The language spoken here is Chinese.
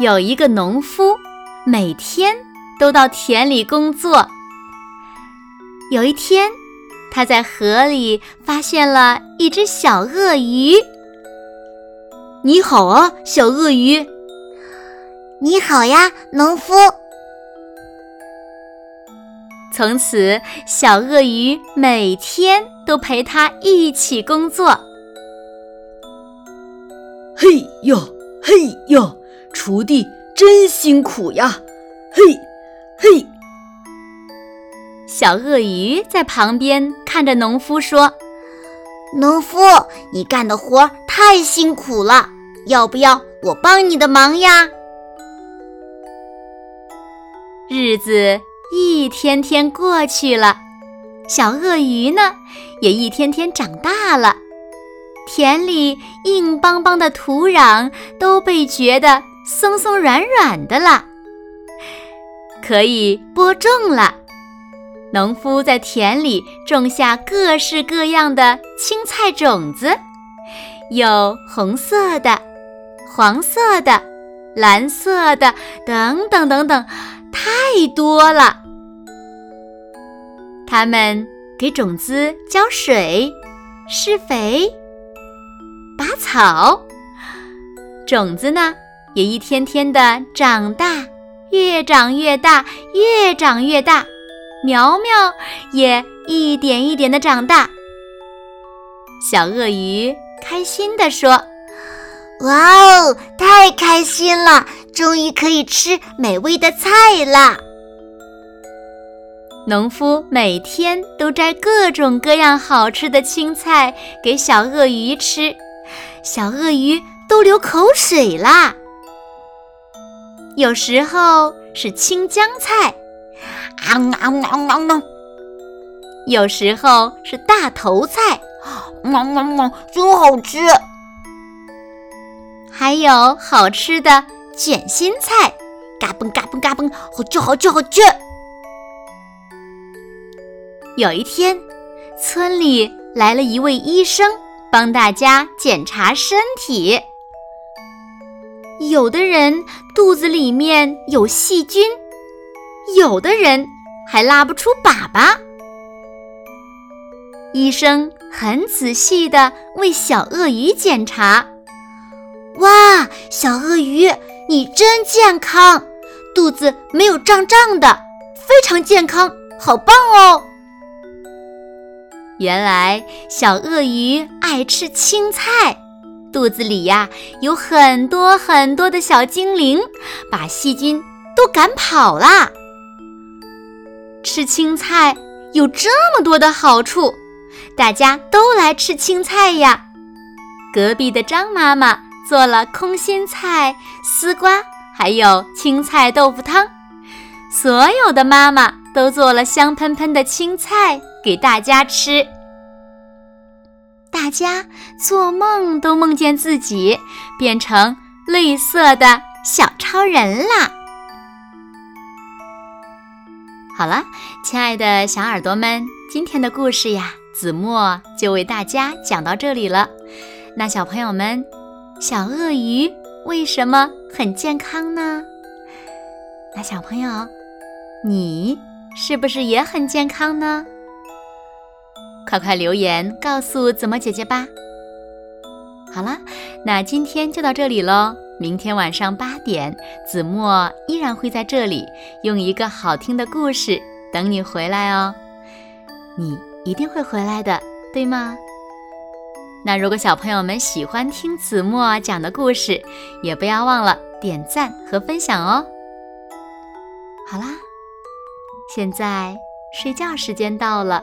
有一个农夫，每天都到田里工作。有一天，他在河里发现了一只小鳄鱼。“你好啊，小鳄鱼！”“你好呀，农夫！”从此，小鳄鱼每天都陪他一起工作。嘿呦，嘿呦！锄地真辛苦呀，嘿，嘿！小鳄鱼在旁边看着农夫说：“农夫，你干的活太辛苦了，要不要我帮你的忙呀？”日子一天天过去了，小鳄鱼呢也一天天长大了，田里硬邦邦的土壤都被掘得。松松软软的了，可以播种了。农夫在田里种下各式各样的青菜种子，有红色的、黄色的、蓝色的，等等等等，太多了。他们给种子浇水、施肥、拔草，种子呢？也一天天的长大，越长越大，越长越大。苗苗也一点一点的长大。小鳄鱼开心地说：“哇哦，太开心了！终于可以吃美味的菜了。”农夫每天都摘各种各样好吃的青菜给小鳄鱼吃，小鳄鱼都流口水啦。有时候是青江菜，啊啊啊啊啊！有时候是大头菜，啊啊啊，真好吃。还有好吃的卷心菜，嘎嘣嘎嘣嘎嘣，好吃好吃好吃。有一天，村里来了一位医生，帮大家检查身体。有的人肚子里面有细菌，有的人还拉不出粑粑。医生很仔细地为小鳄鱼检查。哇，小鳄鱼，你真健康，肚子没有胀胀的，非常健康，好棒哦！原来小鳄鱼爱吃青菜。肚子里呀有很多很多的小精灵，把细菌都赶跑啦。吃青菜有这么多的好处，大家都来吃青菜呀。隔壁的张妈妈做了空心菜、丝瓜，还有青菜豆腐汤。所有的妈妈都做了香喷喷的青菜给大家吃。大家做梦都梦见自己变成绿色的小超人啦！好了，亲爱的小耳朵们，今天的故事呀，子墨就为大家讲到这里了。那小朋友们，小鳄鱼为什么很健康呢？那小朋友，你是不是也很健康呢？快快留言告诉子墨姐姐吧。好了，那今天就到这里喽。明天晚上八点，子墨依然会在这里，用一个好听的故事等你回来哦。你一定会回来的，对吗？那如果小朋友们喜欢听子墨讲的故事，也不要忘了点赞和分享哦。好啦，现在睡觉时间到了。